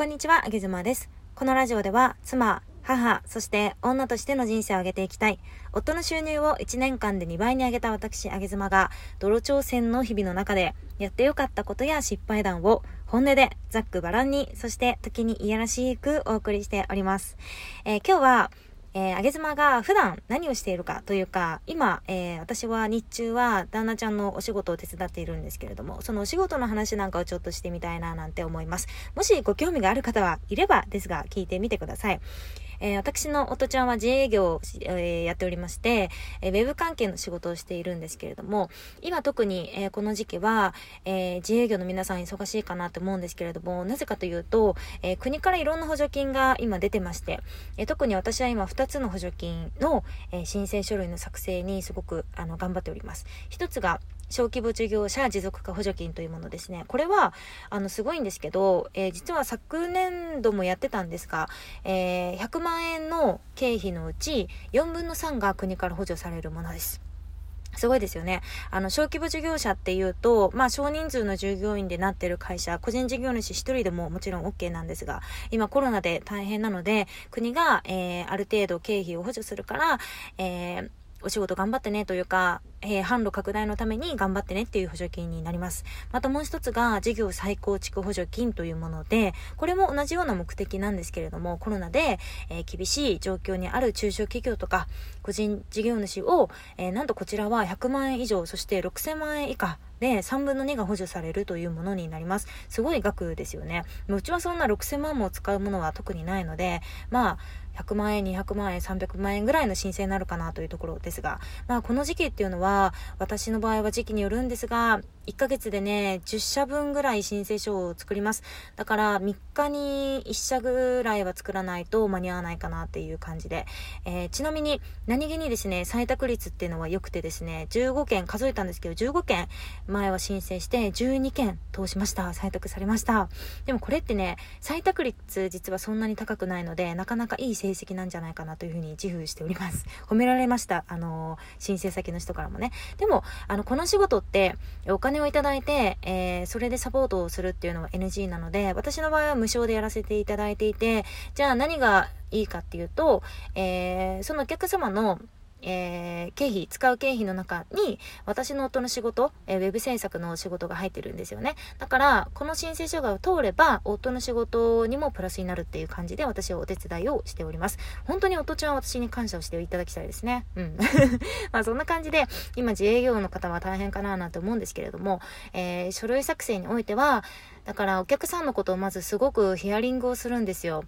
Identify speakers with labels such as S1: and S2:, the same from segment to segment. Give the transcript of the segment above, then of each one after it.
S1: こんにちは、あげずまです。このラジオでは、妻、母、そして女としての人生を上げていきたい。夫の収入を1年間で2倍に上げた私、あげずまが、泥挑戦の日々の中で、やってよかったことや失敗談を、本音で、ざっくばらんに、そして時にいやらしくお送りしております。えー、今日は、えー、あげずまが普段何をしているかというか、今、えー、私は日中は旦那ちゃんのお仕事を手伝っているんですけれども、そのお仕事の話なんかをちょっとしてみたいななんて思います。もしご興味がある方はいればですが、聞いてみてください。えー、私の夫ちゃんは自営業を、えー、やっておりまして、えー、ウェブ関係の仕事をしているんですけれども、今特に、えこの時期は、え自営業の皆さん忙しいかなと思うんですけれども、なぜかというと、え国からいろんな補助金が今出てまして、え特に私は今2つの補助金の、え申請書類の作成にすごくあの頑張っております。1つが、小規模事業者持続化補助金というものですね。これは、あの、すごいんですけど、えー、実は昨年度もやってたんですが、えー、100万円の経費のうち4分の3が国から補助されるものです。すごいですよね。あの、小規模事業者っていうと、まあ、少人数の従業員でなってる会社、個人事業主一人でももちろん OK なんですが、今コロナで大変なので、国が、えー、ある程度経費を補助するから、えー、お仕事頑張ってねというか、えー、販路拡大のために頑張ってねっていう補助金になります。またもう一つが事業再構築補助金というもので、これも同じような目的なんですけれども、コロナで、えー、厳しい状況にある中小企業とか個人事業主を、えー、なんとこちらは100万円以上、そして6000万円以下で3分の2が補助されるというものになります。すごい額ですよね。うちはそんな6000万も使うものは特にないので、まあ、100万円、200万円、300万円ぐらいの申請になるかなというところですが、まあこの時期っていうのは、私の場合は時期によるんですが、1ヶ月でね、10社分ぐらい申請書を作ります。だから3日に1社ぐらいは作らないと間に合わないかなっていう感じで。えー、ちなみに何気にですね、採択率っていうのは良くてですね、15件数えたんですけど、15件前は申請して12件通しました。採択されました。でもこれってね、採択率実はそんなに高くないので、なかなかいい成績なんじゃないかなというふうに自負しております。褒められました。あの、申請先の人からも。ね。でも、あの、この仕事って、お金をいただいて、えー、それでサポートをするっていうのは NG なので、私の場合は無償でやらせていただいていて、じゃあ何がいいかっていうと、えー、そのお客様のえー、経費、使う経費の中に、私の夫の仕事、えー、ウェブ制作の仕事が入ってるんですよね。だから、この申請書が通れば、夫の仕事にもプラスになるっていう感じで、私はお手伝いをしております。本当に夫ちゃんは私に感謝をしていただきたいですね。うん。まあ、そんな感じで、今自営業の方は大変かななんて思うんですけれども、えー、書類作成においては、だからお客さんのことをまずすごくヒアリングをするんですよ。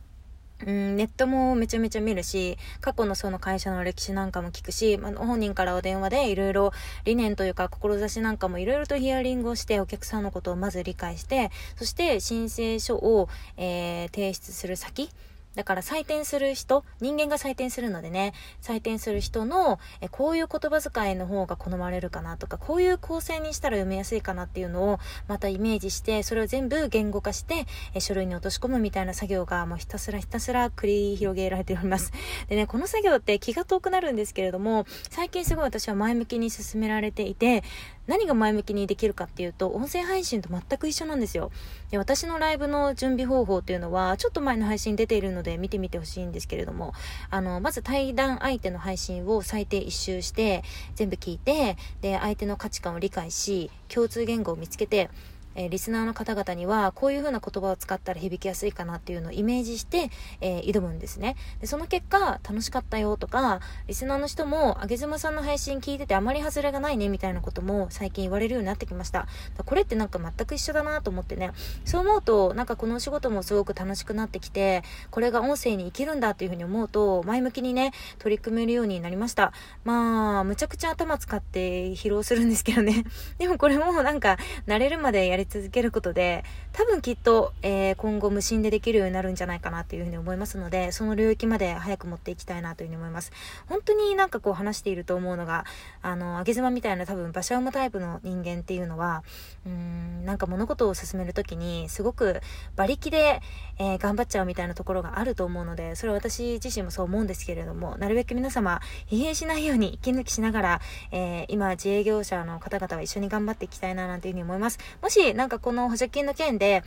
S1: うん、ネットもめちゃめちゃ見るし、過去のその会社の歴史なんかも聞くし、まあ、本人からお電話でいろいろ理念というか志なんかもいろいろとヒアリングをしてお客さんのことをまず理解して、そして申請書を、えー、提出する先、だから採点する人、人間が採点するのでね、採点する人の、えこういう言葉遣いの方が好まれるかなとか、こういう構成にしたら読みやすいかなっていうのをまたイメージして、それを全部言語化して、え書類に落とし込むみたいな作業がもうひたすらひたすら繰り広げられております。でね、この作業って気が遠くなるんですけれども、最近すごい私は前向きに進められていて、何が前向きにできるかっていうと、音声配信と全く一緒なんですよ。で私のライブの準備方法というのは、ちょっと前の配信出ているので見てみてほしいんですけれども、あの、まず対談相手の配信を最低1周して、全部聞いて、で、相手の価値観を理解し、共通言語を見つけて、えー、リスナーの方々にはこういう風な言葉を使ったら響きやすいかなっていうのをイメージして、えー、挑むんですね。でその結果楽しかったよとかリスナーの人もあげずまさんの配信聞いててあまり外れがないねみたいなことも最近言われるようになってきました。これってなんか全く一緒だなと思ってね。そう思うとなんかこのお仕事もすごく楽しくなってきてこれが音声に生きるんだっていう風に思うと前向きにね取り組めるようになりました。まあむちゃくちゃ頭使って疲労するんですけどね。でもこれもなんか慣れるまでやりり続けることで、多分きっと、えー、今後無心でできるようになるんじゃないかなというふうに思いますので、その領域まで早く持っていきたいなというふうに思います。本当になんかこう話していると思うのが、あの、あげ妻みたいな多分馬車馬タイプの人間っていうのは、うーん、なんか物事を進めるときに、すごく馬力で、えー、頑張っちゃうみたいなところがあると思うので、それは私自身もそう思うんですけれども、なるべく皆様、疲弊しないように息抜きしながら、えー、今自営業者の方々は一緒に頑張っていきたいななんていうふうに思います。もしなんかこの補助金の件で、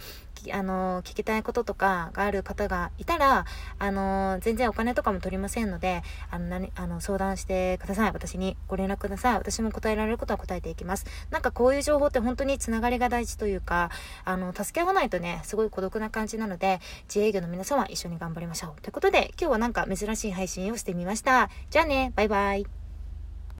S1: あの、聞きたいこととかがある方がいたら、あの、全然お金とかも取りませんので、あの、何、あの、相談してください。私にご連絡ください。私も答えられることは答えていきます。なんかこういう情報って本当につながりが大事というか、あの、助け合わないとね、すごい孤独な感じなので、自営業の皆さんは一緒に頑張りましょう。ということで、今日はなんか珍しい配信をしてみました。じゃあね、バイバイ。